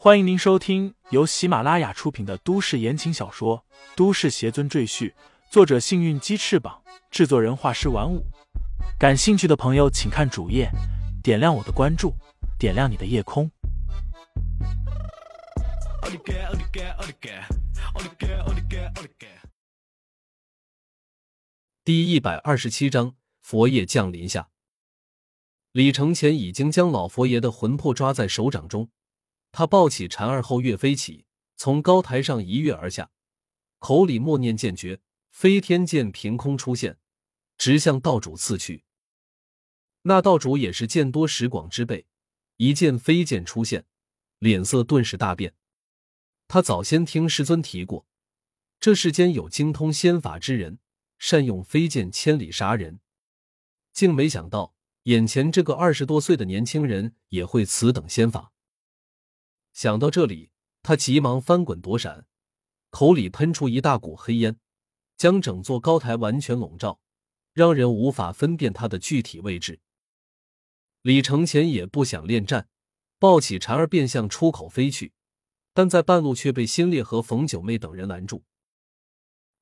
欢迎您收听由喜马拉雅出品的都市言情小说《都市邪尊赘婿》，作者：幸运鸡翅膀，制作人：画师玩五。感兴趣的朋友，请看主页，点亮我的关注，点亮你的夜空。第一百二十七章，佛爷降临下。李承前已经将老佛爷的魂魄抓在手掌中。他抱起蝉儿后跃飞起，从高台上一跃而下，口里默念剑诀，飞天剑凭空出现，直向道主刺去。那道主也是见多识广之辈，一见飞剑出现，脸色顿时大变。他早先听师尊提过，这世间有精通仙法之人，善用飞剑千里杀人，竟没想到眼前这个二十多岁的年轻人也会此等仙法。想到这里，他急忙翻滚躲闪，口里喷出一大股黑烟，将整座高台完全笼罩，让人无法分辨他的具体位置。李承前也不想恋战，抱起蝉儿便向出口飞去，但在半路却被新烈和冯九妹等人拦住。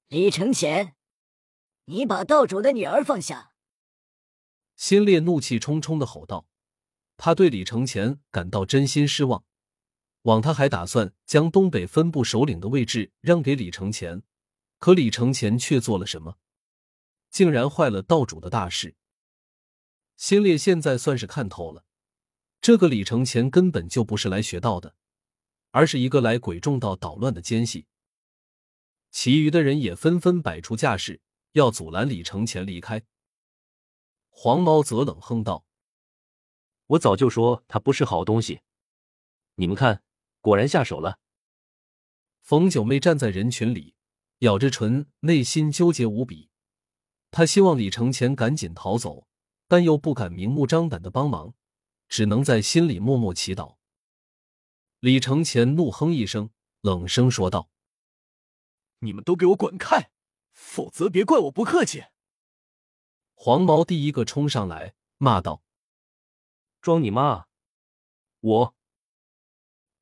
李承前，你把道主的女儿放下！新烈怒气冲冲的吼道：“他对李承前感到真心失望。”往他还打算将东北分部首领的位置让给李承前，可李承前却做了什么？竟然坏了道主的大事。辛烈现在算是看透了，这个李承前根本就不是来学道的，而是一个来鬼众道捣乱的奸细。其余的人也纷纷摆出架势，要阻拦李承前离开。黄毛则冷哼道：“我早就说他不是好东西，你们看。”果然下手了。冯九妹站在人群里，咬着唇，内心纠结无比。她希望李承前赶紧逃走，但又不敢明目张胆的帮忙，只能在心里默默祈祷。李承前怒哼一声，冷声说道：“你们都给我滚开，否则别怪我不客气。”黄毛第一个冲上来，骂道：“装你妈！我！”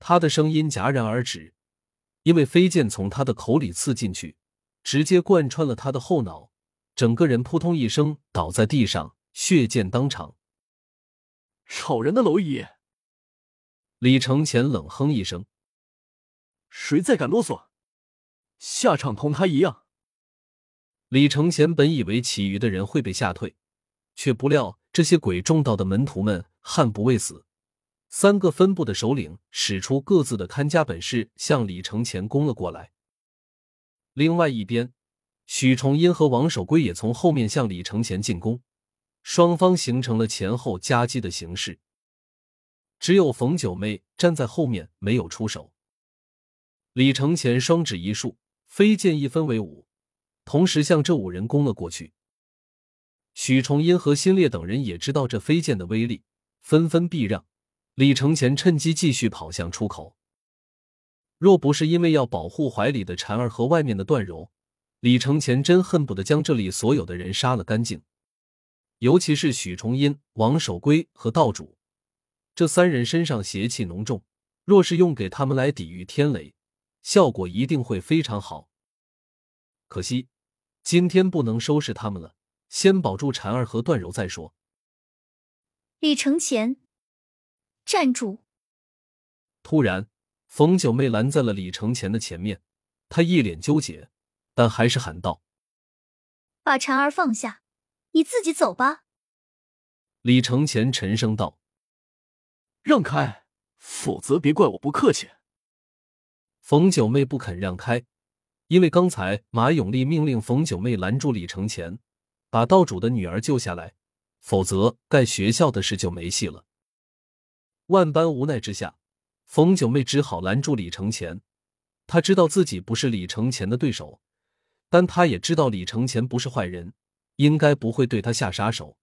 他的声音戛然而止，因为飞剑从他的口里刺进去，直接贯穿了他的后脑，整个人扑通一声倒在地上，血溅当场。吵人的蝼蚁！李承前冷哼一声：“谁再敢啰嗦，下场同他一样。”李承前本以为其余的人会被吓退，却不料这些鬼众道的门徒们悍不畏死。三个分部的首领使出各自的看家本事，向李承前攻了过来。另外一边，许崇英和王守圭也从后面向李承前进攻，双方形成了前后夹击的形势。只有冯九妹站在后面没有出手。李承前双指一竖，飞剑一分为五，同时向这五人攻了过去。许崇英和辛烈等人也知道这飞剑的威力，纷纷避让。李承前趁机继续跑向出口。若不是因为要保护怀里的婵儿和外面的段柔，李承前真恨不得将这里所有的人杀了干净。尤其是许崇英、王守圭和道主这三人身上邪气浓重，若是用给他们来抵御天雷，效果一定会非常好。可惜今天不能收拾他们了，先保住婵儿和段柔再说。李承前。站住！突然，冯九妹拦在了李承前的前面，她一脸纠结，但还是喊道：“把婵儿放下，你自己走吧。”李承前沉声道：“让开，否则别怪我不客气。”冯九妹不肯让开，因为刚才马永利命令冯九妹拦住李承前，把道主的女儿救下来，否则盖学校的事就没戏了。万般无奈之下，冯九妹只好拦住李承前。她知道自己不是李承前的对手，但她也知道李承前不是坏人，应该不会对他下杀手。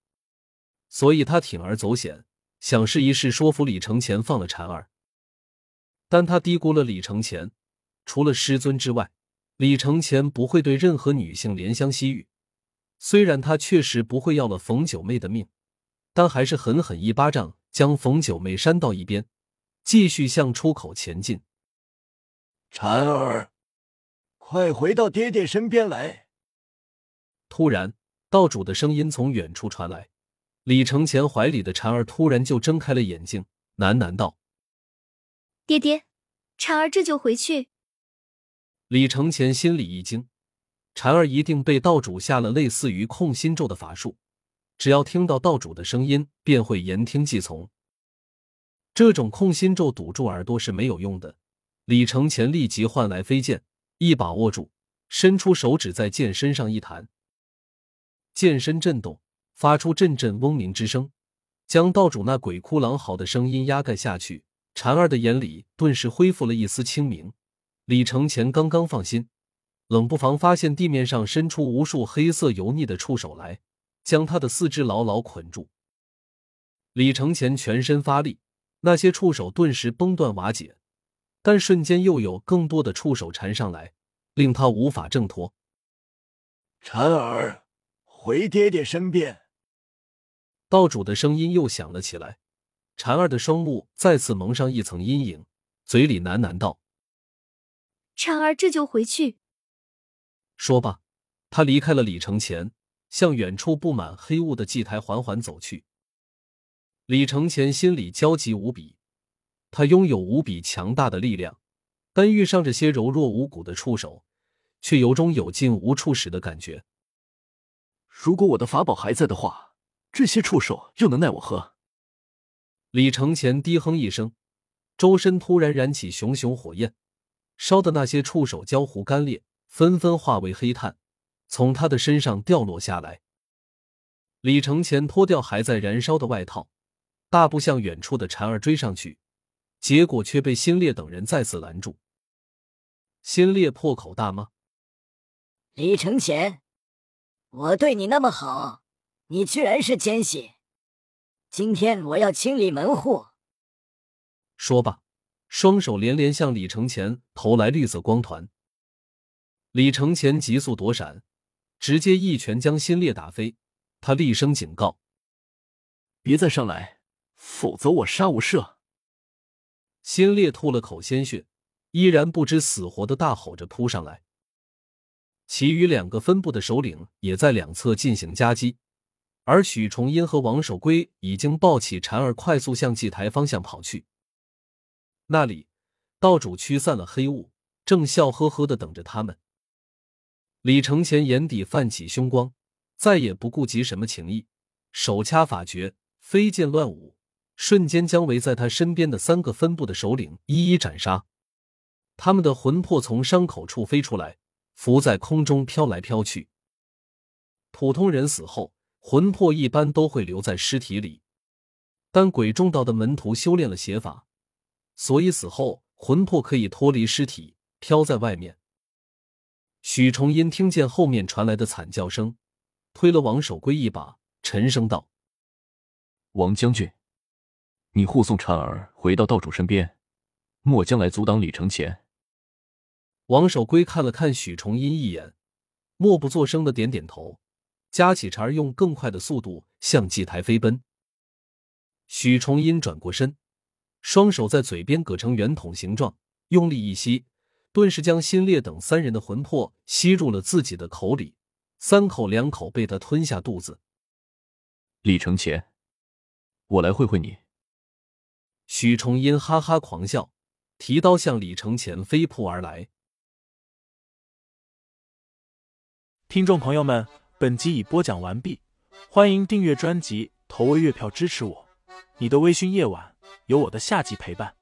所以她铤而走险，想试一试说服李承前放了婵儿。但她低估了李承前，除了师尊之外，李承前不会对任何女性怜香惜玉。虽然他确实不会要了冯九妹的命，但还是狠狠一巴掌。将冯九妹扇到一边，继续向出口前进。婵儿，快回到爹爹身边来！突然，道主的声音从远处传来。李承前怀里的婵儿突然就睁开了眼睛，喃喃道：“爹爹，婵儿这就回去。”李承前心里一惊，婵儿一定被道主下了类似于控心咒的法术，只要听到道主的声音，便会言听计从。这种控心咒堵住耳朵是没有用的。李承前立即唤来飞剑，一把握住，伸出手指在剑身上一弹，剑身震动。发出阵阵嗡鸣之声，将道主那鬼哭狼嚎的声音压盖下去。禅儿的眼里顿时恢复了一丝清明。李承前刚刚放心，冷不防发现地面上伸出无数黑色油腻的触手来，将他的四肢牢牢捆住。李承前全身发力，那些触手顿时崩断瓦解，但瞬间又有更多的触手缠上来，令他无法挣脱。婵儿，回爹爹身边。道主的声音又响了起来，婵儿的双目再次蒙上一层阴影，嘴里喃喃道：“婵儿这就回去。”说罢，他离开了李承前，向远处布满黑雾的祭台缓缓走去。李承前心里焦急无比，他拥有无比强大的力量，但遇上这些柔弱无骨的触手，却有种有劲无处使的感觉。如果我的法宝还在的话。这些触手又能奈我何？李承前低哼一声，周身突然燃起熊熊火焰，烧的那些触手焦糊干裂，纷纷化为黑炭，从他的身上掉落下来。李承前脱掉还在燃烧的外套，大步向远处的蝉儿追上去，结果却被新烈等人再次拦住。新烈破口大骂：“李承前，我对你那么好！”你居然是奸细！今天我要清理门户。说罢，双手连连向李承前投来绿色光团。李承前急速躲闪，直接一拳将新烈打飞。他厉声警告：“别再上来，否则我杀无赦！”新烈吐了口鲜血，依然不知死活的大吼着扑上来。其余两个分部的首领也在两侧进行夹击。而许崇英和王守圭已经抱起婵儿，快速向祭台方向跑去。那里，道主驱散了黑雾，正笑呵呵的等着他们。李承前眼底泛起凶光，再也不顾及什么情谊，手掐法诀，飞剑乱舞，瞬间将围在他身边的三个分部的首领一一斩杀。他们的魂魄从伤口处飞出来，浮在空中飘来飘去。普通人死后。魂魄一般都会留在尸体里，但鬼众道的门徒修炼了邪法，所以死后魂魄可以脱离尸体，飘在外面。许崇英听见后面传来的惨叫声，推了王守圭一把，沉声道：“王将军，你护送婵儿回到道主身边，末将来阻挡李承前。”王守圭看了看许崇英一眼，默不作声的点点头。夹起茬儿，用更快的速度向祭台飞奔。许崇英转过身，双手在嘴边搁成圆筒形状，用力一吸，顿时将新烈等三人的魂魄吸入了自己的口里，三口两口被他吞下肚子。李承前，我来会会你。许崇英哈哈狂笑，提刀向李承前飞扑而来。听众朋友们。本集已播讲完毕，欢迎订阅专辑，投喂月票支持我。你的微醺夜晚，有我的下集陪伴。